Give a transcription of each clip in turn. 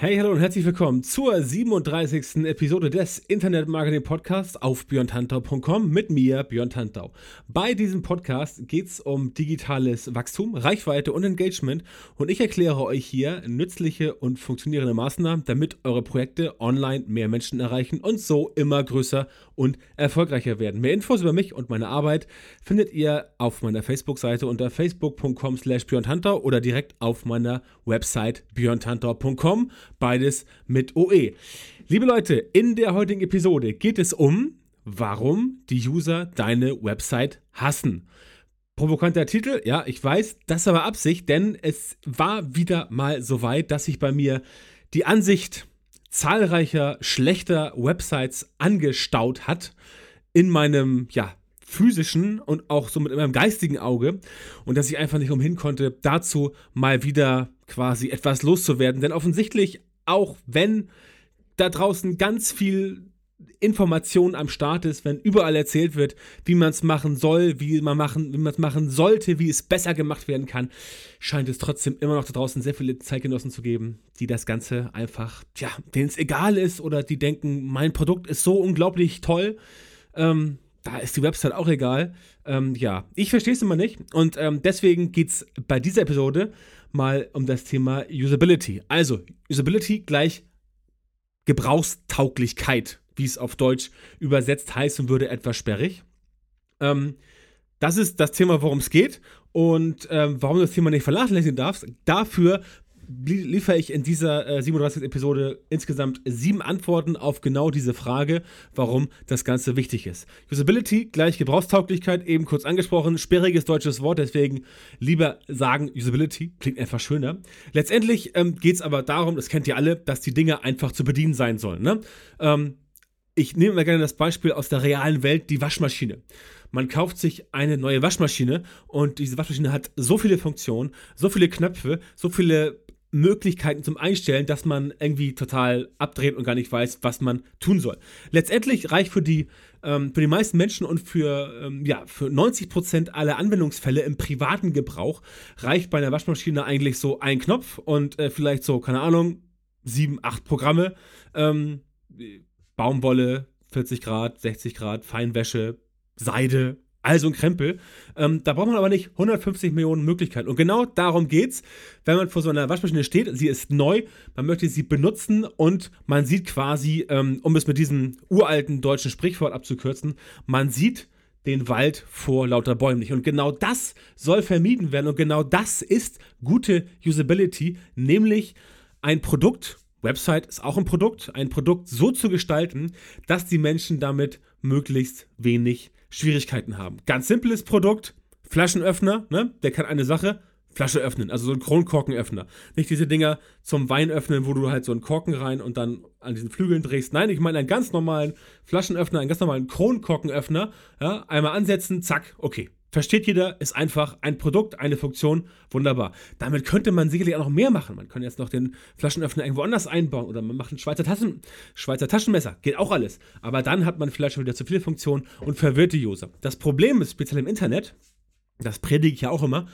Hey, hallo und herzlich willkommen zur 37. Episode des Internet Marketing Podcasts auf björntantau.com mit mir, Björn Tantau. Bei diesem Podcast geht es um digitales Wachstum, Reichweite und Engagement und ich erkläre euch hier nützliche und funktionierende Maßnahmen, damit eure Projekte online mehr Menschen erreichen und so immer größer und erfolgreicher werden. Mehr Infos über mich und meine Arbeit findet ihr auf meiner Facebook-Seite unter facebook.com slash björntantau oder direkt auf meiner Website björntantau.com beides mit OE. Liebe Leute, in der heutigen Episode geht es um, warum die User deine Website hassen. Provokanter Titel, ja, ich weiß, das aber Absicht, denn es war wieder mal so weit, dass sich bei mir die Ansicht zahlreicher schlechter Websites angestaut hat in meinem, ja, physischen und auch so mit meinem geistigen Auge und dass ich einfach nicht umhin konnte, dazu mal wieder quasi etwas loszuwerden. Denn offensichtlich, auch wenn da draußen ganz viel Information am Start ist, wenn überall erzählt wird, wie man es machen soll, wie man machen, wie man es machen sollte, wie es besser gemacht werden kann, scheint es trotzdem immer noch da draußen sehr viele Zeitgenossen zu geben, die das Ganze einfach, ja, denen es egal ist oder die denken, mein Produkt ist so unglaublich toll. Ähm, da ist die Website auch egal. Ähm, ja, ich verstehe es immer nicht und ähm, deswegen geht es bei dieser Episode mal um das Thema Usability. Also, Usability gleich Gebrauchstauglichkeit, wie es auf Deutsch übersetzt heißen würde, etwas sperrig. Ähm, das ist das Thema, worum es geht und ähm, warum du das Thema nicht vernachlässigen darfst. Dafür liefere ich in dieser äh, 37. Episode insgesamt sieben Antworten auf genau diese Frage, warum das Ganze wichtig ist. Usability gleich Gebrauchstauglichkeit, eben kurz angesprochen, sperriges deutsches Wort, deswegen lieber sagen Usability, klingt einfach schöner. Letztendlich ähm, geht es aber darum, das kennt ihr alle, dass die Dinge einfach zu bedienen sein sollen. Ne? Ähm, ich nehme mal gerne das Beispiel aus der realen Welt, die Waschmaschine. Man kauft sich eine neue Waschmaschine und diese Waschmaschine hat so viele Funktionen, so viele Knöpfe, so viele Möglichkeiten zum Einstellen, dass man irgendwie total abdreht und gar nicht weiß, was man tun soll. Letztendlich reicht für die, ähm, für die meisten Menschen und für, ähm, ja, für 90% aller Anwendungsfälle im privaten Gebrauch reicht bei einer Waschmaschine eigentlich so ein Knopf und äh, vielleicht so, keine Ahnung, sieben, acht Programme. Ähm, Baumwolle, 40 Grad, 60 Grad, Feinwäsche, Seide, also ein Krempel. Ähm, da braucht man aber nicht 150 Millionen Möglichkeiten. Und genau darum geht's, wenn man vor so einer Waschmaschine steht. Sie ist neu, man möchte sie benutzen und man sieht quasi, ähm, um es mit diesem uralten deutschen Sprichwort abzukürzen, man sieht den Wald vor lauter Bäumen nicht. Und genau das soll vermieden werden. Und genau das ist gute Usability, nämlich ein Produkt, Website ist auch ein Produkt, ein Produkt so zu gestalten, dass die Menschen damit möglichst wenig Schwierigkeiten haben. Ganz simples Produkt, Flaschenöffner, ne? der kann eine Sache, Flasche öffnen, also so ein Kronkorkenöffner. Nicht diese Dinger zum Wein öffnen, wo du halt so einen Korken rein und dann an diesen Flügeln drehst. Nein, ich meine einen ganz normalen Flaschenöffner, einen ganz normalen Kronkorkenöffner. Ja, einmal ansetzen, zack, okay. Versteht jeder, ist einfach ein Produkt, eine Funktion, wunderbar. Damit könnte man sicherlich auch noch mehr machen. Man könnte jetzt noch den Flaschenöffner irgendwo anders einbauen oder man macht ein Schweizer, Taschen, Schweizer Taschenmesser, geht auch alles. Aber dann hat man vielleicht schon wieder zu viele Funktionen und verwirrt die User. Das Problem ist, speziell im Internet, das predige ich ja auch immer,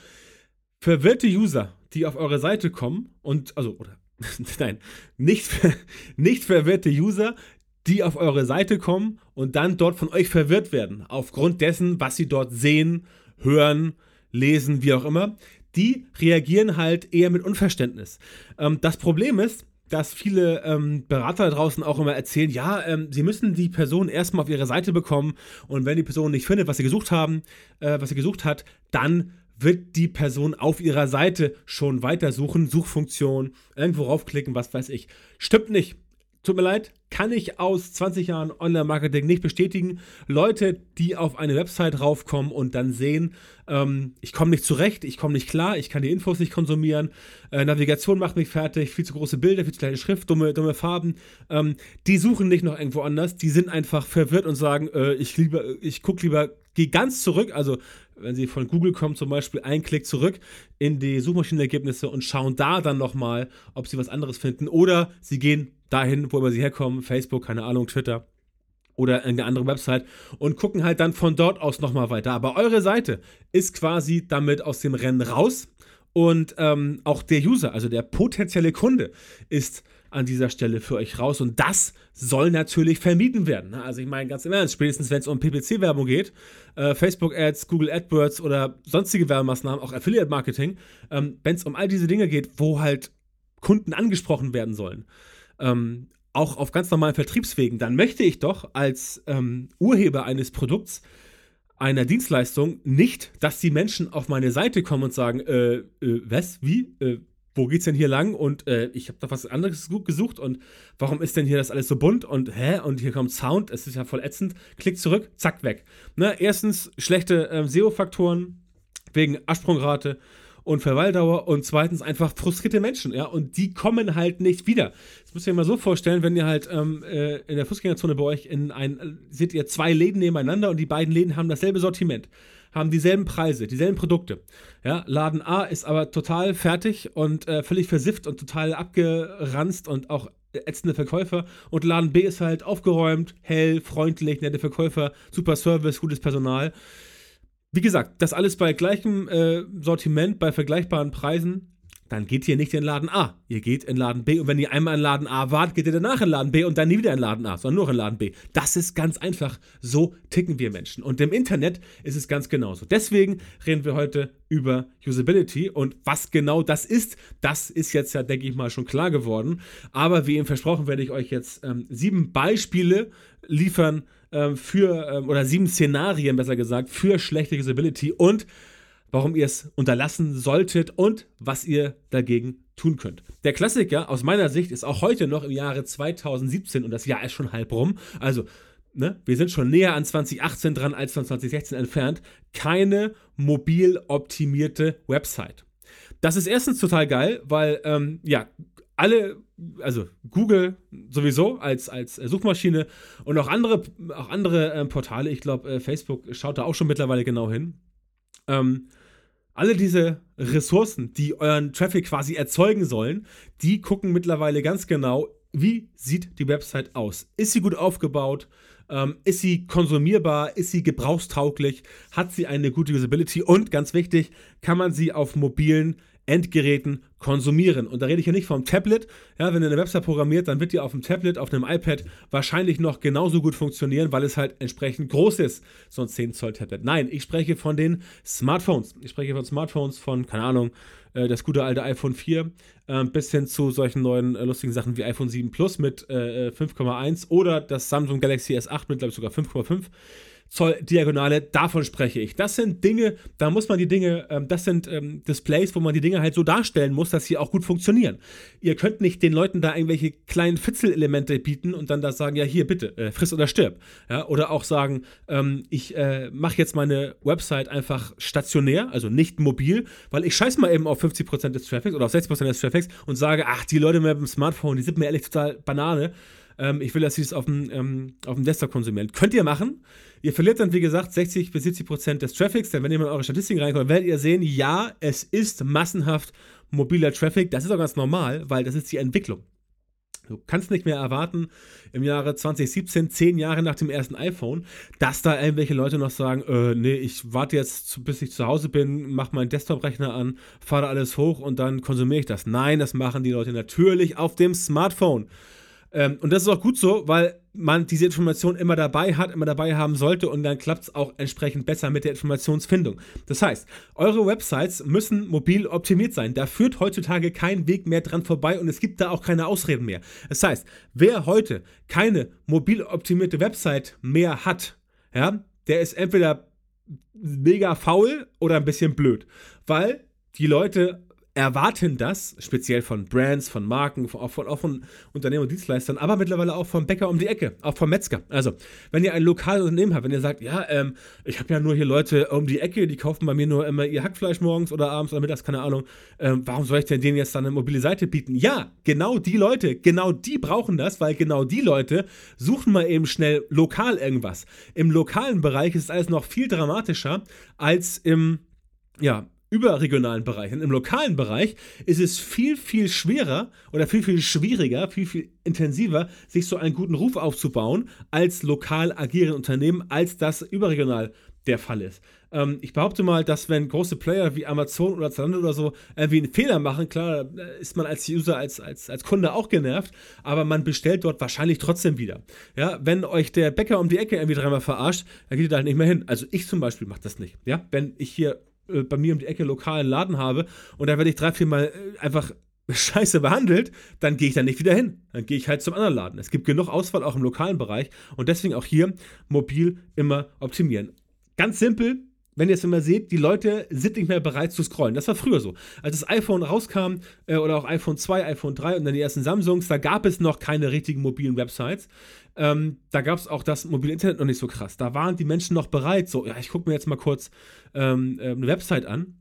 verwirrte User, die auf eure Seite kommen und, also, oder, nein, nicht, nicht verwirrte User, die auf eure Seite kommen und dann dort von euch verwirrt werden, aufgrund dessen, was sie dort sehen, hören, lesen, wie auch immer, die reagieren halt eher mit Unverständnis. Ähm, das Problem ist, dass viele ähm, Berater da draußen auch immer erzählen, ja, ähm, sie müssen die Person erstmal auf ihre Seite bekommen und wenn die Person nicht findet, was sie gesucht haben, äh, was sie gesucht hat, dann wird die Person auf ihrer Seite schon weitersuchen, Suchfunktion, irgendwo raufklicken, was weiß ich. Stimmt nicht tut mir leid, kann ich aus 20 Jahren Online-Marketing nicht bestätigen. Leute, die auf eine Website raufkommen und dann sehen, ähm, ich komme nicht zurecht, ich komme nicht klar, ich kann die Infos nicht konsumieren, äh, Navigation macht mich fertig, viel zu große Bilder, viel zu kleine Schrift, dumme, dumme Farben, ähm, die suchen nicht noch irgendwo anders, die sind einfach verwirrt und sagen, äh, ich, ich gucke lieber, gehe ganz zurück, also wenn sie von Google kommen, zum Beispiel einen Klick zurück in die Suchmaschinenergebnisse und schauen da dann nochmal, ob sie was anderes finden. Oder sie gehen dahin, wo immer sie herkommen, Facebook, keine Ahnung, Twitter oder irgendeine andere Website und gucken halt dann von dort aus nochmal weiter. Aber eure Seite ist quasi damit aus dem Rennen raus und ähm, auch der User, also der potenzielle Kunde, ist an dieser Stelle für euch raus. Und das soll natürlich vermieden werden. Ne? Also ich meine ganz im Ernst, spätestens wenn es um PPC-Werbung geht, äh, Facebook-Ads, Google AdWords oder sonstige Werbemaßnahmen, auch Affiliate-Marketing, ähm, wenn es um all diese Dinge geht, wo halt Kunden angesprochen werden sollen, ähm, auch auf ganz normalen Vertriebswegen, dann möchte ich doch als ähm, Urheber eines Produkts einer Dienstleistung nicht, dass die Menschen auf meine Seite kommen und sagen, äh, äh, was, wie, äh, wo geht's denn hier lang? Und äh, ich habe da was anderes gesucht und warum ist denn hier das alles so bunt? Und hä? Und hier kommt Sound, es ist ja voll ätzend. Klick zurück, zack, weg. Ne? Erstens schlechte äh, SEO-Faktoren wegen Absprungrate und Verweildauer und zweitens einfach frustrierte Menschen, ja, und die kommen halt nicht wieder. Das müsst ihr euch mal so vorstellen, wenn ihr halt ähm, äh, in der Fußgängerzone bei euch in ein, seht ihr zwei Läden nebeneinander und die beiden Läden haben dasselbe Sortiment haben dieselben Preise, dieselben Produkte. Ja, Laden A ist aber total fertig und äh, völlig versifft und total abgeranzt und auch ätzende Verkäufer. Und Laden B ist halt aufgeräumt, hell, freundlich, nette Verkäufer, super Service, gutes Personal. Wie gesagt, das alles bei gleichem äh, Sortiment, bei vergleichbaren Preisen dann geht ihr nicht in Laden A. Ihr geht in Laden B. Und wenn ihr einmal in Laden A wart, geht ihr danach in Laden B und dann nie wieder in Laden A, sondern nur in Laden B. Das ist ganz einfach. So ticken wir Menschen. Und im Internet ist es ganz genauso. Deswegen reden wir heute über Usability. Und was genau das ist, das ist jetzt ja, denke ich mal, schon klar geworden. Aber wie eben versprochen, werde ich euch jetzt ähm, sieben Beispiele liefern ähm, für, ähm, oder sieben Szenarien, besser gesagt, für schlechte Usability und warum ihr es unterlassen solltet und was ihr dagegen tun könnt. Der Klassiker aus meiner Sicht ist auch heute noch im Jahre 2017 und das Jahr ist schon halb rum. Also, ne, wir sind schon näher an 2018 dran als von 2016 entfernt. Keine mobil optimierte Website. Das ist erstens total geil, weil, ähm, ja, alle, also Google sowieso als, als Suchmaschine und auch andere, auch andere äh, Portale, ich glaube, äh, Facebook schaut da auch schon mittlerweile genau hin, ähm, alle diese Ressourcen, die euren Traffic quasi erzeugen sollen, die gucken mittlerweile ganz genau, wie sieht die Website aus? Ist sie gut aufgebaut? Ähm, ist sie konsumierbar? Ist sie gebrauchstauglich? Hat sie eine gute Usability? Und ganz wichtig, kann man sie auf mobilen Endgeräten konsumieren. Und da rede ich ja nicht vom Tablet. Ja, wenn ihr eine Website programmiert, dann wird die auf dem Tablet, auf einem iPad wahrscheinlich noch genauso gut funktionieren, weil es halt entsprechend groß ist, so ein 10 Zoll Tablet. Nein, ich spreche von den Smartphones. Ich spreche von Smartphones von, keine Ahnung, äh, das gute alte iPhone 4 äh, bis hin zu solchen neuen äh, lustigen Sachen wie iPhone 7 Plus mit 5,1 oder das Samsung Galaxy S8 mit, glaube ich, sogar 5,5. Zoll Diagonale, davon spreche ich. Das sind Dinge, da muss man die Dinge, ähm, das sind ähm, Displays, wo man die Dinge halt so darstellen muss, dass sie auch gut funktionieren. Ihr könnt nicht den Leuten da irgendwelche kleinen Fitzelelemente bieten und dann da sagen, ja hier bitte, äh, friss oder stirb. Ja, oder auch sagen, ähm, ich äh, mache jetzt meine Website einfach stationär, also nicht mobil, weil ich scheiß mal eben auf 50% des Traffics oder auf 60% des Traffics und sage, ach, die Leute mit dem Smartphone, die sind mir ehrlich total Banane. Ähm, ich will, dass sie es auf dem, ähm, auf dem Desktop konsumieren. Könnt ihr machen. Ihr verliert dann, wie gesagt, 60 bis 70 Prozent des Traffics. Denn wenn ihr mal in eure Statistiken reinkommt, werdet ihr sehen, ja, es ist massenhaft mobiler Traffic. Das ist auch ganz normal, weil das ist die Entwicklung. Du kannst nicht mehr erwarten, im Jahre 2017, zehn Jahre nach dem ersten iPhone, dass da irgendwelche Leute noch sagen, äh, nee, ich warte jetzt, bis ich zu Hause bin, mach meinen Desktop-Rechner an, fahre alles hoch und dann konsumiere ich das. Nein, das machen die Leute natürlich auf dem Smartphone. Ähm, und das ist auch gut so, weil man diese Information immer dabei hat, immer dabei haben sollte und dann klappt es auch entsprechend besser mit der Informationsfindung. Das heißt, eure Websites müssen mobil optimiert sein. Da führt heutzutage kein Weg mehr dran vorbei und es gibt da auch keine Ausreden mehr. Das heißt, wer heute keine mobil optimierte Website mehr hat, ja, der ist entweder mega faul oder ein bisschen blöd, weil die Leute erwarten das, speziell von Brands, von Marken, auch von, auch von Unternehmen und Dienstleistern, aber mittlerweile auch vom Bäcker um die Ecke, auch vom Metzger. Also, wenn ihr ein lokales Unternehmen habt, wenn ihr sagt, ja, ähm, ich habe ja nur hier Leute um die Ecke, die kaufen bei mir nur immer ihr Hackfleisch morgens oder abends oder mittags, keine Ahnung, ähm, warum soll ich denn denen jetzt dann eine mobile Seite bieten? Ja, genau die Leute, genau die brauchen das, weil genau die Leute suchen mal eben schnell lokal irgendwas. Im lokalen Bereich ist alles noch viel dramatischer als im ja, überregionalen Bereich. Und im lokalen Bereich ist es viel, viel schwerer oder viel, viel schwieriger, viel, viel intensiver, sich so einen guten Ruf aufzubauen als lokal agierende Unternehmen, als das überregional der Fall ist. Ähm, ich behaupte mal, dass wenn große Player wie Amazon oder Zalando oder so irgendwie einen Fehler machen, klar ist man als User, als, als, als Kunde auch genervt, aber man bestellt dort wahrscheinlich trotzdem wieder. Ja, wenn euch der Bäcker um die Ecke irgendwie dreimal verarscht, dann geht ihr da halt nicht mehr hin. Also ich zum Beispiel mache das nicht. Ja, wenn ich hier äh, bei mir um die Ecke lokalen Laden habe und da werde ich drei, vier Mal äh, einfach scheiße behandelt, dann gehe ich da nicht wieder hin. Dann gehe ich halt zum anderen Laden. Es gibt genug Auswahl auch im lokalen Bereich und deswegen auch hier mobil immer optimieren. Ganz simpel, wenn ihr es immer seht, die Leute sind nicht mehr bereit zu scrollen. Das war früher so. Als das iPhone rauskam äh, oder auch iPhone 2, iPhone 3 und dann die ersten Samsungs, da gab es noch keine richtigen mobilen Websites. Ähm, da gab es auch das mobile Internet noch nicht so krass. Da waren die Menschen noch bereit, so, ja, ich gucke mir jetzt mal kurz ähm, äh, eine Website an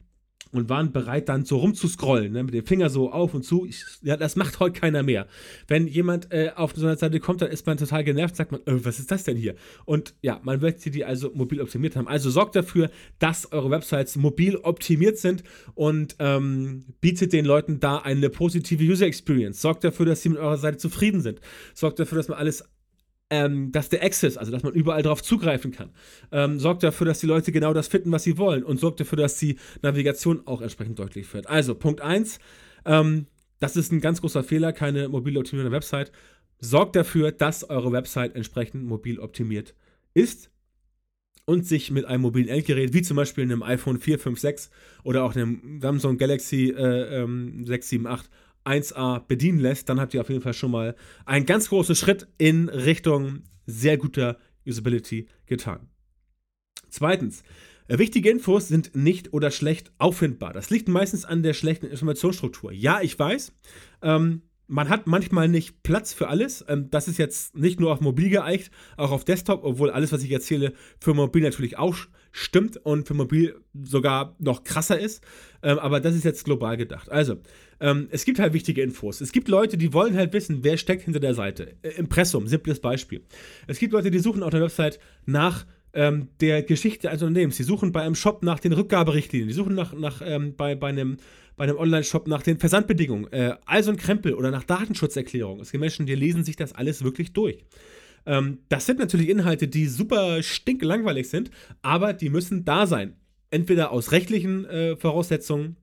und waren bereit, dann so rumzuscrollen, ne, mit dem Finger so auf und zu. Ich, ja, das macht heute keiner mehr. Wenn jemand äh, auf so einer Seite kommt, dann ist man total genervt, sagt man, äh, was ist das denn hier? Und ja, man möchte die also mobil optimiert haben. Also sorgt dafür, dass eure Websites mobil optimiert sind und ähm, bietet den Leuten da eine positive User Experience. Sorgt dafür, dass sie mit eurer Seite zufrieden sind. Sorgt dafür, dass man alles ähm, dass der Access, also dass man überall darauf zugreifen kann, ähm, sorgt dafür, dass die Leute genau das finden, was sie wollen und sorgt dafür, dass die Navigation auch entsprechend deutlich wird. Also Punkt 1, ähm, das ist ein ganz großer Fehler, keine mobil optimierte Website. Sorgt dafür, dass eure Website entsprechend mobil optimiert ist und sich mit einem mobilen Endgerät, wie zum Beispiel einem iPhone 4, 5, 6 oder auch einem Samsung Galaxy äh, ähm, 6, 7, 8 1A bedienen lässt, dann habt ihr auf jeden Fall schon mal einen ganz großen Schritt in Richtung sehr guter Usability getan. Zweitens, wichtige Infos sind nicht oder schlecht auffindbar. Das liegt meistens an der schlechten Informationsstruktur. Ja, ich weiß. Ähm, man hat manchmal nicht Platz für alles. Ähm, das ist jetzt nicht nur auf mobil geeicht, auch auf Desktop, obwohl alles, was ich erzähle, für mobil natürlich auch stimmt und für mobil sogar noch krasser ist. Ähm, aber das ist jetzt global gedacht. Also, ähm, es gibt halt wichtige Infos. Es gibt Leute, die wollen halt wissen, wer steckt hinter der Seite. Äh, Impressum, simples Beispiel. Es gibt Leute, die suchen auf der Website nach der Geschichte eines Unternehmens. Die suchen bei einem Shop nach den Rückgaberichtlinien. Die suchen nach, nach ähm, bei, bei einem bei einem Online-Shop nach den Versandbedingungen, äh, also ein Krempel oder nach Datenschutzerklärungen. Es gibt Menschen, die lesen sich das alles wirklich durch. Ähm, das sind natürlich Inhalte, die super stinklangweilig sind, aber die müssen da sein. Entweder aus rechtlichen äh, Voraussetzungen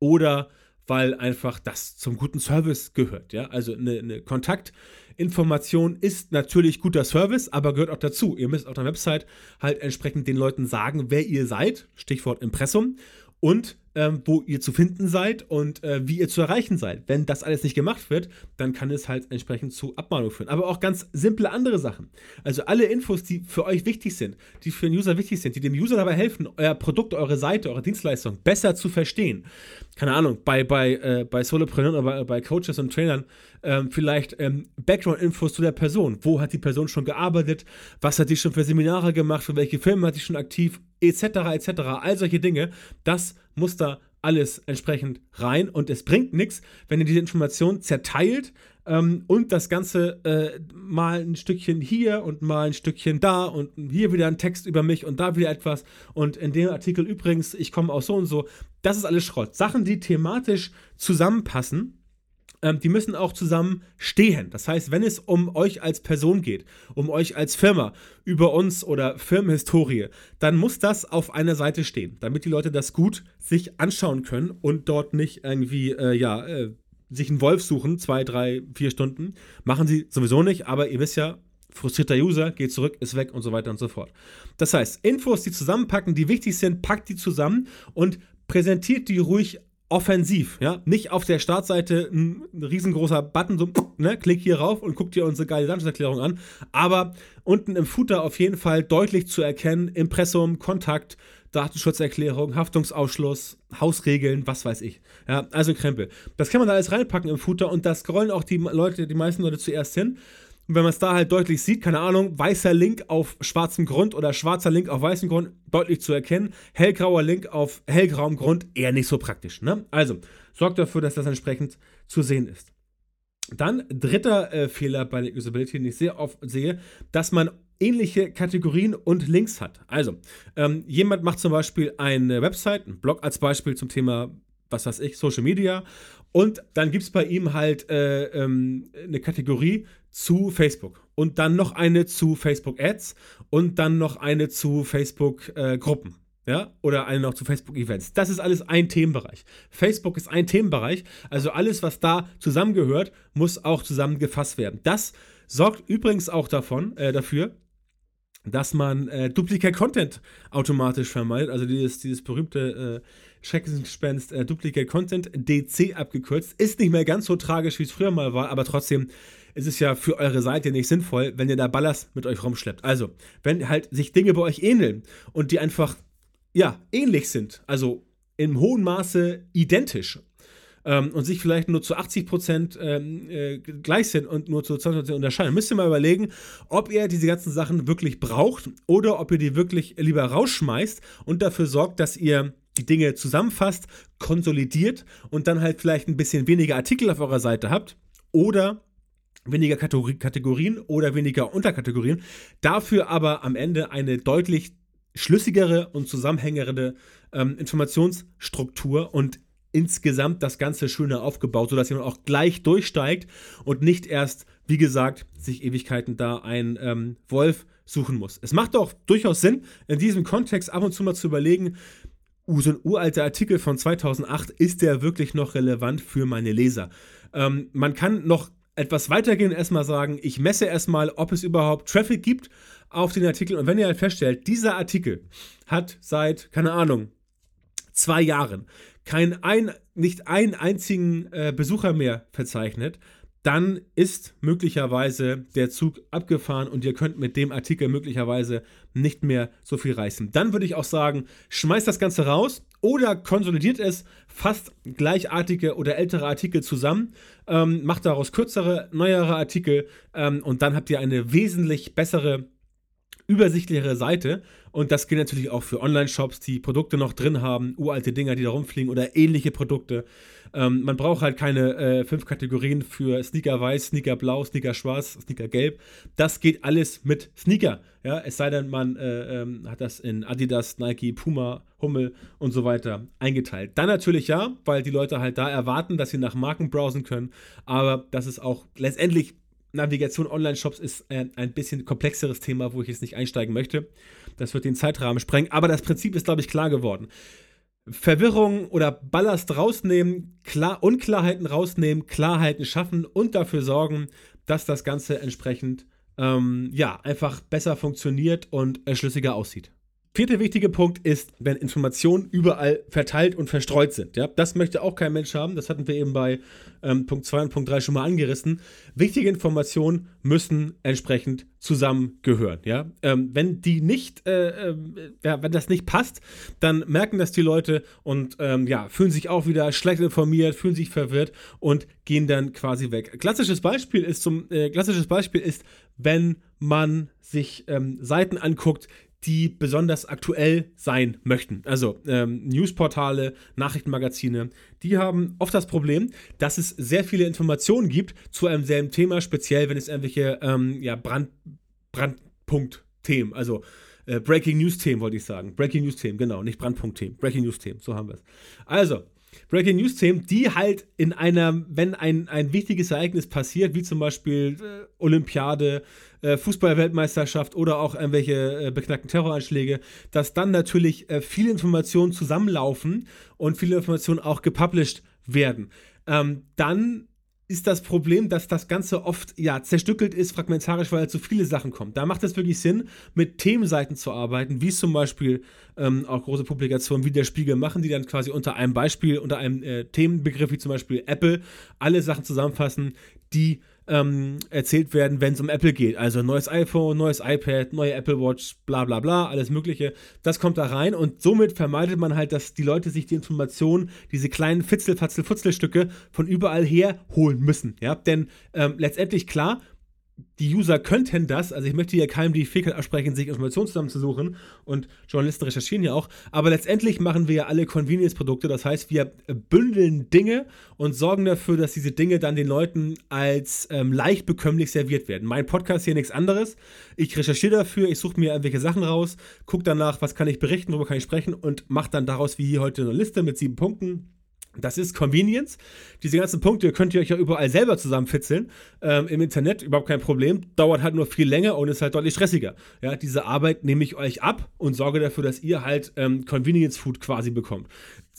oder weil einfach das zum guten Service gehört. Ja? Also eine, eine Kontaktinformation ist natürlich guter Service, aber gehört auch dazu. Ihr müsst auf der Website halt entsprechend den Leuten sagen, wer ihr seid, Stichwort Impressum, und ähm, wo ihr zu finden seid und äh, wie ihr zu erreichen seid. Wenn das alles nicht gemacht wird, dann kann es halt entsprechend zu Abmahnung führen. Aber auch ganz simple andere Sachen. Also alle Infos, die für euch wichtig sind, die für den User wichtig sind, die dem User dabei helfen, euer Produkt, eure Seite, eure Dienstleistung besser zu verstehen. Keine Ahnung, bei, bei, äh, bei Solopreneuren oder bei, bei Coaches und Trainern ähm, vielleicht ähm, Background-Infos zu der Person. Wo hat die Person schon gearbeitet? Was hat die schon für Seminare gemacht? Für welche Filme hat die schon aktiv? Etc. etc. All solche Dinge. Das muss da alles entsprechend rein und es bringt nichts, wenn ihr diese Information zerteilt ähm, und das Ganze äh, mal ein Stückchen hier und mal ein Stückchen da und hier wieder ein Text über mich und da wieder etwas und in dem Artikel übrigens, ich komme aus so und so. Das ist alles Schrott. Sachen, die thematisch zusammenpassen die müssen auch zusammen stehen. Das heißt, wenn es um euch als Person geht, um euch als Firma, über uns oder Firmenhistorie, dann muss das auf einer Seite stehen, damit die Leute das gut sich anschauen können und dort nicht irgendwie, äh, ja, äh, sich einen Wolf suchen, zwei, drei, vier Stunden. Machen sie sowieso nicht, aber ihr wisst ja, frustrierter User, geht zurück, ist weg und so weiter und so fort. Das heißt, Infos, die zusammenpacken, die wichtig sind, packt die zusammen und präsentiert die ruhig offensiv, ja, nicht auf der Startseite ein, riesengroßer Button, so, ne, klick hier rauf und guck dir unsere geile Datenschutzerklärung an, aber unten im Footer auf jeden Fall deutlich zu erkennen, Impressum, Kontakt, Datenschutzerklärung, Haftungsausschluss, Hausregeln, was weiß ich. Ja, also Krempel. Das kann man da alles reinpacken im Footer und da scrollen auch die Leute, die meisten Leute zuerst hin. Und wenn man es da halt deutlich sieht, keine Ahnung, weißer Link auf schwarzem Grund oder schwarzer Link auf weißem Grund, deutlich zu erkennen. Hellgrauer Link auf hellgrauem Grund, eher nicht so praktisch. Ne? Also, sorgt dafür, dass das entsprechend zu sehen ist. Dann dritter äh, Fehler bei der Usability, den ich sehr oft sehe, dass man ähnliche Kategorien und Links hat. Also, ähm, jemand macht zum Beispiel eine Website, einen Blog als Beispiel zum Thema, was weiß ich, Social Media. Und dann gibt es bei ihm halt äh, ähm, eine Kategorie zu Facebook. Und dann noch eine zu Facebook Ads und dann noch eine zu Facebook äh, Gruppen ja, oder eine noch zu Facebook-Events. Das ist alles ein Themenbereich. Facebook ist ein Themenbereich, also alles, was da zusammengehört, muss auch zusammengefasst werden. Das sorgt übrigens auch davon, äh, dafür, dass man äh, Duplicate Content automatisch vermeidet, also dieses, dieses berühmte äh, Schreckensgespenst äh, Duplicate Content, DC abgekürzt, ist nicht mehr ganz so tragisch, wie es früher mal war, aber trotzdem ist es ja für eure Seite nicht sinnvoll, wenn ihr da Ballast mit euch rumschleppt. Also, wenn halt sich Dinge bei euch ähneln und die einfach ja, ähnlich sind, also im hohen Maße identisch ähm, und sich vielleicht nur zu 80 Prozent ähm, äh, gleich sind und nur zu 20 Prozent unterscheiden, müsst ihr mal überlegen, ob ihr diese ganzen Sachen wirklich braucht oder ob ihr die wirklich lieber rausschmeißt und dafür sorgt, dass ihr die Dinge zusammenfasst, konsolidiert und dann halt vielleicht ein bisschen weniger Artikel auf eurer Seite habt oder weniger Kategorien oder weniger Unterkategorien, dafür aber am Ende eine deutlich schlüssigere und zusammenhängende ähm, Informationsstruktur und insgesamt das Ganze schöner aufgebaut, sodass jemand auch gleich durchsteigt und nicht erst, wie gesagt, sich Ewigkeiten da ein ähm, Wolf suchen muss. Es macht auch durchaus Sinn, in diesem Kontext ab und zu mal zu überlegen, uh, so ein uralter Artikel von 2008, ist der wirklich noch relevant für meine Leser? Ähm, man kann noch etwas weitergehen, erstmal sagen, ich messe erstmal, ob es überhaupt Traffic gibt auf den Artikel. Und wenn ihr halt feststellt, dieser Artikel hat seit, keine Ahnung, zwei Jahren kein ein, nicht einen einzigen äh, Besucher mehr verzeichnet, dann ist möglicherweise der Zug abgefahren und ihr könnt mit dem Artikel möglicherweise nicht mehr so viel reißen. Dann würde ich auch sagen, schmeißt das Ganze raus oder konsolidiert es, fast gleichartige oder ältere Artikel zusammen, ähm, macht daraus kürzere, neuere Artikel ähm, und dann habt ihr eine wesentlich bessere übersichtlichere Seite. Und das gilt natürlich auch für Online-Shops, die Produkte noch drin haben, uralte Dinger, die da rumfliegen oder ähnliche Produkte. Ähm, man braucht halt keine äh, fünf Kategorien für Sneaker weiß, Sneaker blau, Sneaker schwarz, Sneaker gelb. Das geht alles mit Sneaker. Ja? Es sei denn, man äh, ähm, hat das in Adidas, Nike, Puma, Hummel und so weiter eingeteilt. Dann natürlich ja, weil die Leute halt da erwarten, dass sie nach Marken browsen können. Aber das ist auch letztendlich Navigation Online-Shops ist ein, ein bisschen komplexeres Thema, wo ich jetzt nicht einsteigen möchte. Das wird den Zeitrahmen sprengen. Aber das Prinzip ist, glaube ich, klar geworden. Verwirrung oder Ballast rausnehmen, klar, Unklarheiten rausnehmen, Klarheiten schaffen und dafür sorgen, dass das Ganze entsprechend ähm, ja, einfach besser funktioniert und schlüssiger aussieht. Vierter wichtige Punkt ist, wenn Informationen überall verteilt und verstreut sind. Ja? Das möchte auch kein Mensch haben. Das hatten wir eben bei ähm, Punkt 2 und Punkt 3 schon mal angerissen. Wichtige Informationen müssen entsprechend zusammengehören. Ja? Ähm, wenn die nicht, äh, äh, ja, wenn das nicht passt, dann merken das die Leute und ähm, ja, fühlen sich auch wieder schlecht informiert, fühlen sich verwirrt und gehen dann quasi weg. Klassisches Beispiel ist zum, äh, klassisches Beispiel ist, wenn man sich ähm, Seiten anguckt, die besonders aktuell sein möchten. Also ähm, Newsportale, Nachrichtenmagazine, die haben oft das Problem, dass es sehr viele Informationen gibt zu einem selben Thema, speziell wenn es irgendwelche ähm, ja, Brand, Brandpunkt-Themen, also äh, Breaking News-Themen wollte ich sagen. Breaking News-Themen, genau, nicht Brandpunkt-Themen. Breaking News-Themen, so haben wir es. Also, Breaking News Themen, die halt in einer, wenn ein, ein wichtiges Ereignis passiert, wie zum Beispiel äh, Olympiade, äh, Fußball-Weltmeisterschaft oder auch irgendwelche äh, beknackten Terroranschläge, dass dann natürlich äh, viele Informationen zusammenlaufen und viele Informationen auch gepublished werden. Ähm, dann ist das Problem, dass das Ganze oft ja zerstückelt ist, fragmentarisch, weil halt so viele Sachen kommen. Da macht es wirklich Sinn, mit Themenseiten zu arbeiten, wie zum Beispiel ähm, auch große Publikationen wie der Spiegel machen, die dann quasi unter einem Beispiel, unter einem äh, Themenbegriff wie zum Beispiel Apple alle Sachen zusammenfassen, die ähm, erzählt werden, wenn es um Apple geht. Also neues iPhone, neues iPad, neue Apple Watch, bla bla bla, alles Mögliche. Das kommt da rein und somit vermeidet man halt, dass die Leute sich die Informationen, diese kleinen Fitzel, Fatzel, Futzelstücke von überall her holen müssen. Ja, denn ähm, letztendlich klar, die User könnten das, also ich möchte hier keinem die Fähigkeit absprechen, sich Informationen zusammenzusuchen. Und Journalisten recherchieren ja auch, aber letztendlich machen wir ja alle Convenience-Produkte, das heißt, wir bündeln Dinge und sorgen dafür, dass diese Dinge dann den Leuten als ähm, leicht bekömmlich serviert werden. Mein Podcast hier nichts anderes. Ich recherchiere dafür, ich suche mir irgendwelche Sachen raus, gucke danach, was kann ich berichten, worüber kann ich sprechen und mache dann daraus wie hier heute eine Liste mit sieben Punkten das ist Convenience. Diese ganzen Punkte könnt ihr euch ja überall selber zusammenfitzeln. Ähm, Im Internet überhaupt kein Problem. Dauert halt nur viel länger und ist halt deutlich stressiger. Ja, diese Arbeit nehme ich euch ab und sorge dafür, dass ihr halt ähm, Convenience Food quasi bekommt.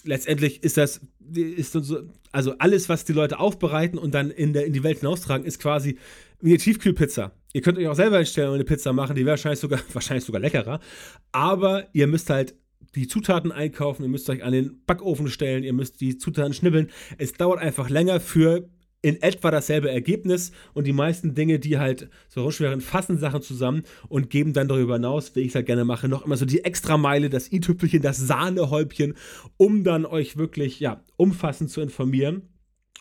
Letztendlich ist das, ist so, also alles, was die Leute aufbereiten und dann in, der, in die Welt hinaustragen, ist quasi wie eine Tiefkühlpizza. Ihr könnt euch auch selber einstellen und eine Pizza machen, die wäre wahrscheinlich sogar, wahrscheinlich sogar leckerer. Aber ihr müsst halt die Zutaten einkaufen, ihr müsst euch an den Backofen stellen, ihr müsst die Zutaten schnibbeln. Es dauert einfach länger für in etwa dasselbe Ergebnis und die meisten Dinge, die halt so rumschweren, fassen Sachen zusammen und geben dann darüber hinaus, wie ich es halt gerne mache, noch immer so die Extrameile, das i-Tüpfelchen, das Sahnehäubchen, um dann euch wirklich, ja, umfassend zu informieren.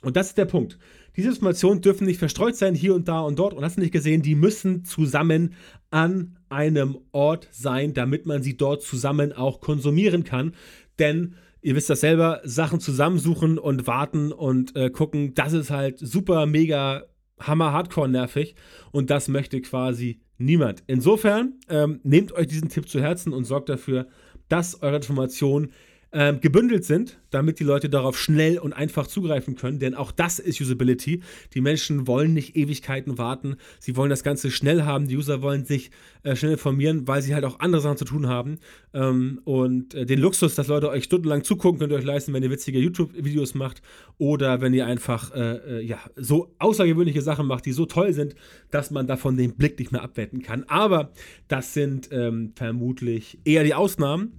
Und das ist der Punkt. Diese Informationen dürfen nicht verstreut sein, hier und da und dort. Und hast du nicht gesehen, die müssen zusammen an einem Ort sein, damit man sie dort zusammen auch konsumieren kann. Denn ihr wisst das selber, Sachen zusammensuchen und warten und äh, gucken, das ist halt super, mega, hammer, hardcore nervig. Und das möchte quasi niemand. Insofern ähm, nehmt euch diesen Tipp zu Herzen und sorgt dafür, dass eure Informationen ähm, gebündelt sind, damit die Leute darauf schnell und einfach zugreifen können. Denn auch das ist Usability. Die Menschen wollen nicht Ewigkeiten warten. Sie wollen das Ganze schnell haben. Die User wollen sich äh, schnell informieren, weil sie halt auch andere Sachen zu tun haben. Ähm, und äh, den Luxus, dass Leute euch stundenlang zugucken, könnt ihr euch leisten, wenn ihr witzige YouTube-Videos macht oder wenn ihr einfach äh, äh, ja, so außergewöhnliche Sachen macht, die so toll sind, dass man davon den Blick nicht mehr abwenden kann. Aber das sind ähm, vermutlich eher die Ausnahmen.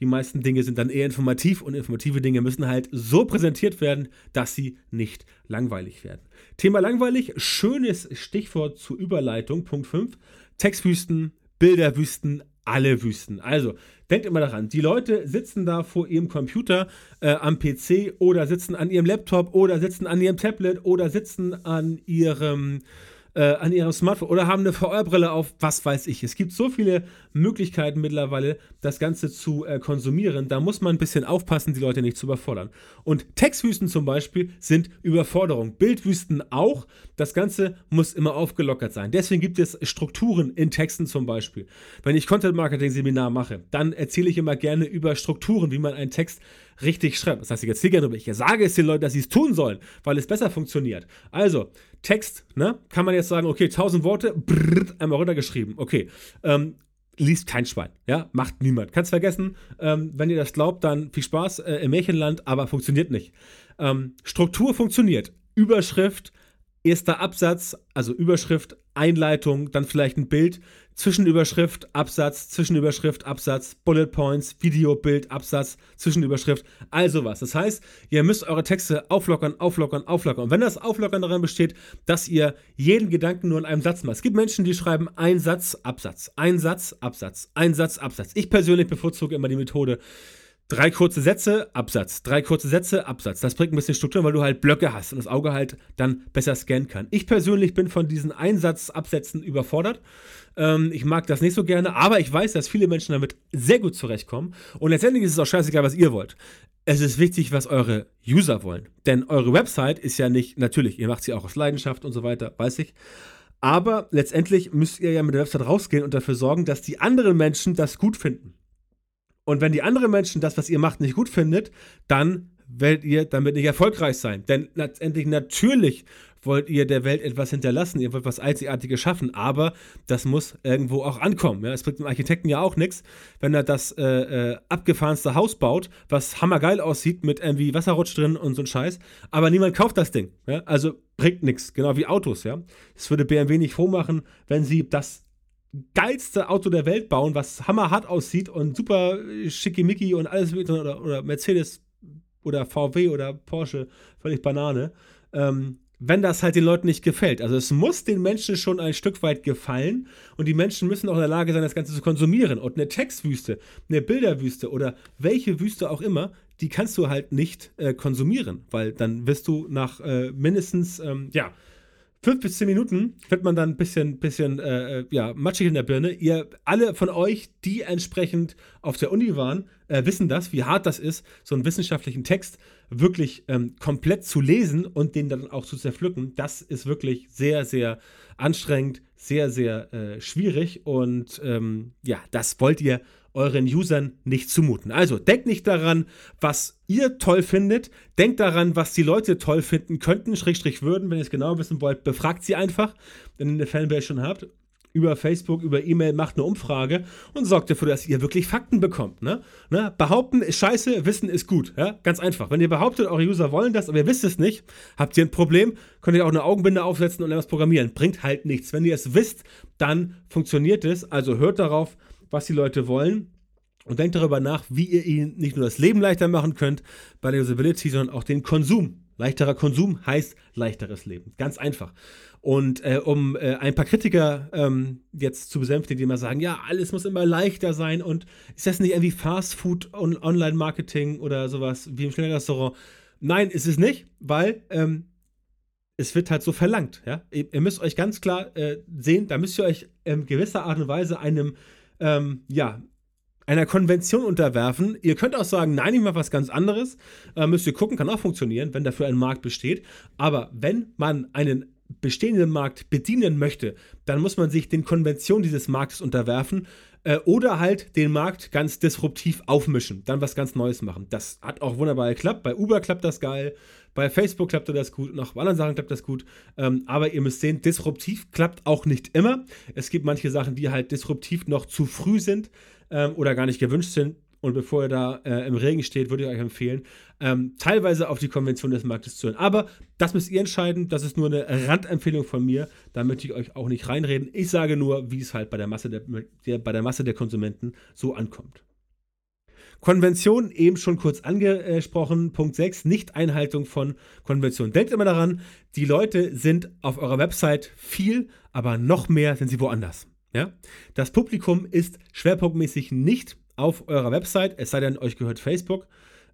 Die meisten Dinge sind dann eher informativ und informative Dinge müssen halt so präsentiert werden, dass sie nicht langweilig werden. Thema langweilig, schönes Stichwort zur Überleitung. Punkt 5. Textwüsten, Bilderwüsten, alle Wüsten. Also, denkt immer daran, die Leute sitzen da vor ihrem Computer äh, am PC oder sitzen an ihrem Laptop oder sitzen an ihrem Tablet oder sitzen an ihrem äh, an ihrem Smartphone oder haben eine VR-Brille auf, was weiß ich. Es gibt so viele Möglichkeiten mittlerweile, das Ganze zu äh, konsumieren. Da muss man ein bisschen aufpassen, die Leute nicht zu überfordern. Und Textwüsten zum Beispiel sind Überforderung. Bildwüsten auch. Das Ganze muss immer aufgelockert sein. Deswegen gibt es Strukturen in Texten zum Beispiel. Wenn ich Content-Marketing-Seminar mache, dann erzähle ich immer gerne über Strukturen, wie man einen Text richtig schreibt. Das heißt, ich erzähle gerne, ich sage es den Leuten, dass sie es tun sollen, weil es besser funktioniert. Also, Text, ne, kann man jetzt sagen, okay, 1000 Worte, brrr, einmal runtergeschrieben. Okay, ähm, liest kein Schwein, ja, macht niemand. Kannst vergessen, ähm, wenn ihr das glaubt, dann viel Spaß äh, im Märchenland, aber funktioniert nicht. Ähm, Struktur funktioniert. Überschrift, erster Absatz, also Überschrift, Einleitung, dann vielleicht ein Bild, Zwischenüberschrift, Absatz, Zwischenüberschrift, Absatz, Bullet Points, Video, Bild, Absatz, Zwischenüberschrift, also was. Das heißt, ihr müsst eure Texte auflockern, auflockern, auflockern. Und wenn das Auflockern daran besteht, dass ihr jeden Gedanken nur in einem Satz macht. Es gibt Menschen, die schreiben ein Satz, Absatz, ein Satz, Absatz, ein Satz, Absatz. Ich persönlich bevorzuge immer die Methode, Drei kurze Sätze, Absatz. Drei kurze Sätze, Absatz. Das bringt ein bisschen Struktur, weil du halt Blöcke hast und das Auge halt dann besser scannen kann. Ich persönlich bin von diesen Einsatzabsätzen überfordert. Ähm, ich mag das nicht so gerne, aber ich weiß, dass viele Menschen damit sehr gut zurechtkommen. Und letztendlich ist es auch scheißegal, was ihr wollt. Es ist wichtig, was eure User wollen. Denn eure Website ist ja nicht, natürlich, ihr macht sie auch aus Leidenschaft und so weiter, weiß ich. Aber letztendlich müsst ihr ja mit der Website rausgehen und dafür sorgen, dass die anderen Menschen das gut finden. Und wenn die anderen Menschen das, was ihr macht, nicht gut findet, dann werdet ihr damit nicht erfolgreich sein. Denn letztendlich natürlich wollt ihr der Welt etwas hinterlassen, ihr wollt was Einzigartiges schaffen, aber das muss irgendwo auch ankommen. Ja? Es bringt dem Architekten ja auch nichts, wenn er das äh, äh, abgefahrenste Haus baut, was hammergeil aussieht, mit irgendwie Wasserrutsch drin und so ein Scheiß, aber niemand kauft das Ding. Ja? Also bringt nichts, genau wie Autos. Ja, Es würde BMW nicht froh machen, wenn sie das geilste Auto der Welt bauen, was hammerhart aussieht und super schickimicki und alles oder, oder Mercedes oder VW oder Porsche, völlig Banane. Ähm, wenn das halt den Leuten nicht gefällt. Also es muss den Menschen schon ein Stück weit gefallen und die Menschen müssen auch in der Lage sein, das Ganze zu konsumieren. Und eine Textwüste, eine Bilderwüste oder welche Wüste auch immer, die kannst du halt nicht äh, konsumieren, weil dann wirst du nach äh, mindestens, ähm, ja, fünf bis zehn Minuten wird man dann ein bisschen, bisschen äh, äh, ja, matschig in der Birne. Ihr alle von euch, die entsprechend auf der Uni waren, äh, wissen das, wie hart das ist, so einen wissenschaftlichen Text wirklich ähm, komplett zu lesen und den dann auch zu zerpflücken. Das ist wirklich sehr, sehr anstrengend, sehr, sehr äh, schwierig und ähm, ja, das wollt ihr euren Usern nicht zumuten. Also denkt nicht daran, was ihr toll findet. Denkt daran, was die Leute toll finden könnten, Schrägstrich würden. Wenn ihr es genau wissen wollt, befragt sie einfach, wenn ihr eine Fanbase schon habt. Über Facebook, über E-Mail macht eine Umfrage und sorgt dafür, dass ihr wirklich Fakten bekommt. Ne? Ne? Behaupten ist scheiße, Wissen ist gut. Ja? Ganz einfach. Wenn ihr behauptet, eure User wollen das, aber ihr wisst es nicht, habt ihr ein Problem, könnt ihr auch eine Augenbinde aufsetzen und etwas programmieren. Bringt halt nichts. Wenn ihr es wisst, dann funktioniert es. Also hört darauf, was die Leute wollen. Und denkt darüber nach, wie ihr ihnen nicht nur das Leben leichter machen könnt bei der Usability, sondern auch den Konsum. Leichterer Konsum heißt leichteres Leben. Ganz einfach. Und äh, um äh, ein paar Kritiker ähm, jetzt zu besänftigen, die immer sagen, ja, alles muss immer leichter sein und ist das nicht irgendwie Fast Food und Online-Marketing oder sowas wie im Schnellrestaurant? Nein, ist es nicht, weil ähm, es wird halt so verlangt. Ja? Ihr, müsst euch ganz klar äh, sehen, da müsst ihr euch in gewisser Art und Weise einem ähm, ja, einer Konvention unterwerfen. Ihr könnt auch sagen, nein, ich mache was ganz anderes. Äh, müsst ihr gucken, kann auch funktionieren, wenn dafür ein Markt besteht. Aber wenn man einen bestehenden Markt bedienen möchte, dann muss man sich den Konventionen dieses Marktes unterwerfen äh, oder halt den Markt ganz disruptiv aufmischen, dann was ganz Neues machen. Das hat auch wunderbar geklappt. Bei Uber klappt das geil, bei Facebook klappt das gut, und auch bei anderen Sachen klappt das gut. Ähm, aber ihr müsst sehen, disruptiv klappt auch nicht immer. Es gibt manche Sachen, die halt disruptiv noch zu früh sind ähm, oder gar nicht gewünscht sind. Und bevor ihr da äh, im Regen steht, würde ich euch empfehlen, ähm, teilweise auf die Konvention des Marktes zu hören. Aber das müsst ihr entscheiden. Das ist nur eine Randempfehlung von mir. Da möchte ich euch auch nicht reinreden. Ich sage nur, wie es halt bei der Masse der, der, bei der, Masse der Konsumenten so ankommt. Konvention eben schon kurz angesprochen. Punkt 6, Nicht-Einhaltung von Konventionen. Denkt immer daran, die Leute sind auf eurer Website viel, aber noch mehr sind sie woanders. Ja? Das Publikum ist schwerpunktmäßig nicht auf eurer Website, es sei denn, euch gehört Facebook.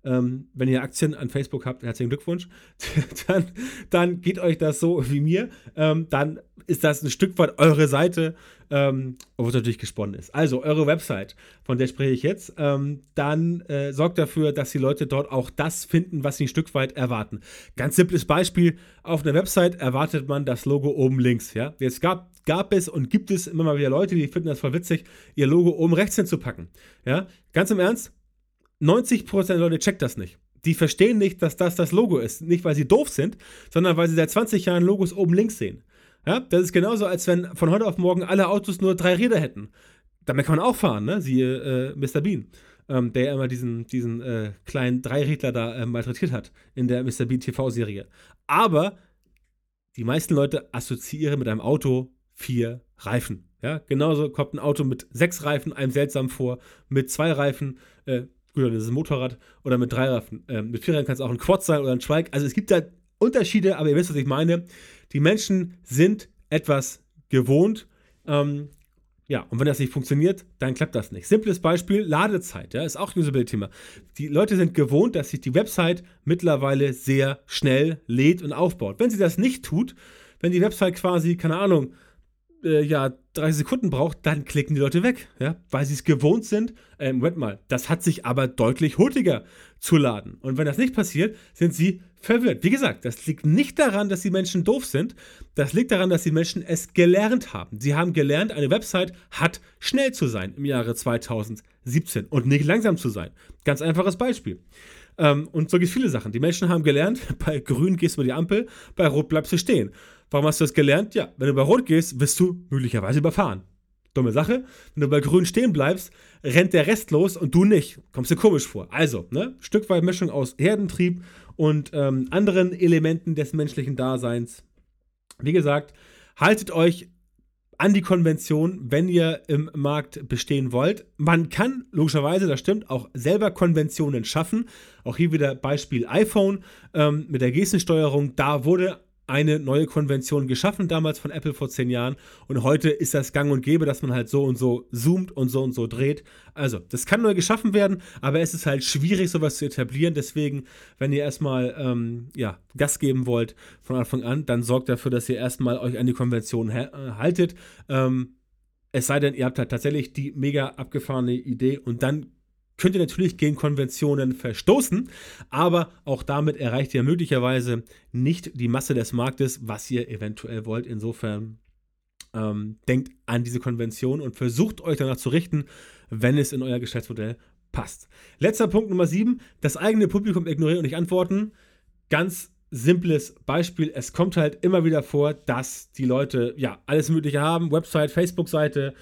Ähm, wenn ihr Aktien an Facebook habt, herzlichen Glückwunsch, dann, dann geht euch das so wie mir. Ähm, dann ist das ein Stück weit eure Seite, ähm, obwohl es natürlich gesponnen ist. Also eure Website, von der spreche ich jetzt, ähm, dann äh, sorgt dafür, dass die Leute dort auch das finden, was sie ein Stück weit erwarten. Ganz simples Beispiel, auf einer Website erwartet man das Logo oben links. Ja? Jetzt gab, gab es und gibt es immer mal wieder Leute, die finden das voll witzig, ihr Logo oben rechts hinzupacken. Ja? Ganz im Ernst, 90% der Leute checkt das nicht. Die verstehen nicht, dass das das Logo ist. Nicht, weil sie doof sind, sondern weil sie seit 20 Jahren Logos oben links sehen. Ja, das ist genauso, als wenn von heute auf morgen alle Autos nur drei Räder hätten. Damit kann man auch fahren, ne? Siehe äh, Mr. Bean, ähm, der immer diesen, diesen äh, kleinen Dreirädler da äh, malträtiert hat in der Mr. Bean TV-Serie. Aber die meisten Leute assoziieren mit einem Auto vier Reifen. Ja, genauso kommt ein Auto mit sechs Reifen einem seltsam vor, mit zwei Reifen, äh, gut, das ist ein Motorrad, oder mit drei Reifen. Äh, mit vier Reifen kann es auch ein Quad sein oder ein Trike. Also es gibt da Unterschiede, aber ihr wisst, was ich meine. Die Menschen sind etwas gewohnt. Ähm, ja, und wenn das nicht funktioniert, dann klappt das nicht. Simples Beispiel, Ladezeit, ja, ist auch ein Usability-Thema. Die Leute sind gewohnt, dass sich die Website mittlerweile sehr schnell lädt und aufbaut. Wenn sie das nicht tut, wenn die Website quasi, keine Ahnung, äh, ja, 30 Sekunden braucht, dann klicken die Leute weg, ja, weil sie es gewohnt sind. Ähm, Moment mal, das hat sich aber deutlich hurtiger zu laden. Und wenn das nicht passiert, sind sie verwirrt. Wie gesagt, das liegt nicht daran, dass die Menschen doof sind. Das liegt daran, dass die Menschen es gelernt haben. Sie haben gelernt, eine Website hat schnell zu sein im Jahre 2017 und nicht langsam zu sein. Ganz einfaches Beispiel. Ähm, und so gibt es viele Sachen. Die Menschen haben gelernt, bei grün gehst du über die Ampel, bei rot bleibst du stehen. Warum hast du das gelernt? Ja, wenn du bei Rot gehst, wirst du möglicherweise überfahren. Dumme Sache. Wenn du bei Grün stehen bleibst, rennt der Rest los und du nicht. Kommst dir komisch vor. Also, ne? Stück weit Mischung aus Herdentrieb und ähm, anderen Elementen des menschlichen Daseins. Wie gesagt, haltet euch an die Konvention, wenn ihr im Markt bestehen wollt. Man kann logischerweise, das stimmt, auch selber Konventionen schaffen. Auch hier wieder Beispiel iPhone ähm, mit der Gestensteuerung. Da wurde eine neue Konvention geschaffen, damals von Apple vor zehn Jahren. Und heute ist das gang und gäbe, dass man halt so und so zoomt und so und so dreht. Also, das kann neu geschaffen werden, aber es ist halt schwierig, sowas zu etablieren. Deswegen, wenn ihr erstmal ähm, ja, Gas geben wollt von Anfang an, dann sorgt dafür, dass ihr erstmal euch an die Konvention äh, haltet. Ähm, es sei denn, ihr habt halt tatsächlich die mega abgefahrene Idee und dann könnt ihr natürlich gegen Konventionen verstoßen, aber auch damit erreicht ihr möglicherweise nicht die Masse des Marktes, was ihr eventuell wollt. Insofern ähm, denkt an diese Konvention und versucht euch danach zu richten, wenn es in euer Geschäftsmodell passt. Letzter Punkt Nummer 7, das eigene Publikum ignorieren und nicht antworten. Ganz simples Beispiel, es kommt halt immer wieder vor, dass die Leute ja alles Mögliche haben, Website, Facebook-Seite,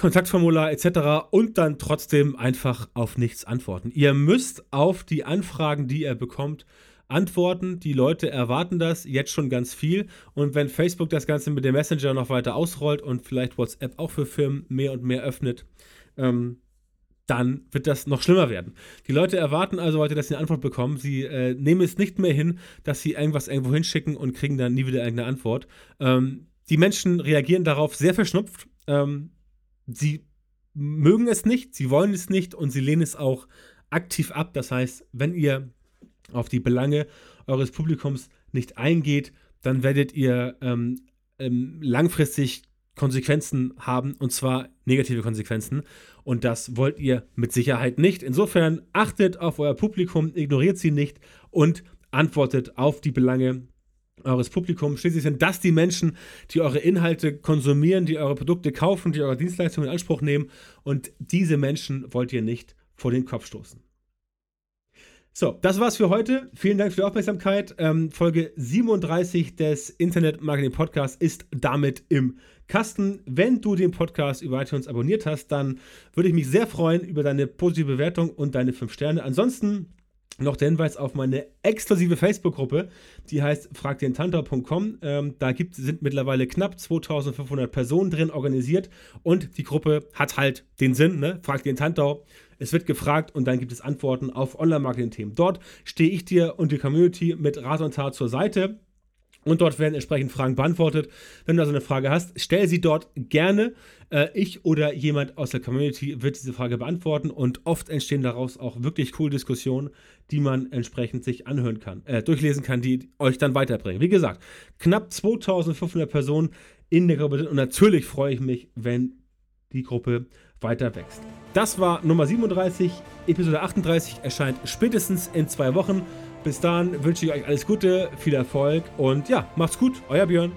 Kontaktformular etc. und dann trotzdem einfach auf nichts antworten. Ihr müsst auf die Anfragen, die ihr bekommt, antworten. Die Leute erwarten das jetzt schon ganz viel. Und wenn Facebook das Ganze mit dem Messenger noch weiter ausrollt und vielleicht WhatsApp auch für Firmen mehr und mehr öffnet, ähm, dann wird das noch schlimmer werden. Die Leute erwarten also heute, dass sie eine Antwort bekommen. Sie äh, nehmen es nicht mehr hin, dass sie irgendwas irgendwo hinschicken und kriegen dann nie wieder irgendeine Antwort. Ähm, die Menschen reagieren darauf sehr verschnupft. Ähm, sie mögen es nicht, sie wollen es nicht und sie lehnen es auch aktiv ab. Das heißt, wenn ihr auf die Belange eures Publikums nicht eingeht, dann werdet ihr ähm, ähm, langfristig Konsequenzen haben und zwar negative Konsequenzen und das wollt ihr mit Sicherheit nicht. Insofern achtet auf euer Publikum, ignoriert sie nicht und antwortet auf die Belange eures Publikums. Schließlich sind das die Menschen, die eure Inhalte konsumieren, die eure Produkte kaufen, die eure Dienstleistungen in Anspruch nehmen. Und diese Menschen wollt ihr nicht vor den Kopf stoßen. So, das war's für heute. Vielen Dank für die Aufmerksamkeit. Ähm, Folge 37 des Internet Marketing Podcasts ist damit im Kasten. Wenn du den Podcast über iTunes abonniert hast, dann würde ich mich sehr freuen über deine positive Bewertung und deine 5 Sterne. Ansonsten noch der Hinweis auf meine exklusive Facebook-Gruppe, die heißt fragdentantor.com. Ähm, da gibt, sind mittlerweile knapp 2500 Personen drin organisiert und die Gruppe hat halt den Sinn, ne? Frag den Tantau. Es wird gefragt und dann gibt es Antworten auf Online-Marketing-Themen. Dort stehe ich dir und die Community mit Rat und Tat zur Seite. Und dort werden entsprechend Fragen beantwortet. Wenn du also eine Frage hast, stell sie dort gerne. Äh, ich oder jemand aus der Community wird diese Frage beantworten und oft entstehen daraus auch wirklich coole Diskussionen, die man entsprechend sich anhören kann, äh, durchlesen kann, die euch dann weiterbringen. Wie gesagt, knapp 2500 Personen in der Gruppe sind und natürlich freue ich mich, wenn die Gruppe weiter wächst. Das war Nummer 37, Episode 38 erscheint spätestens in zwei Wochen. Bis dahin wünsche ich euch alles Gute, viel Erfolg und ja, macht's gut, euer Björn.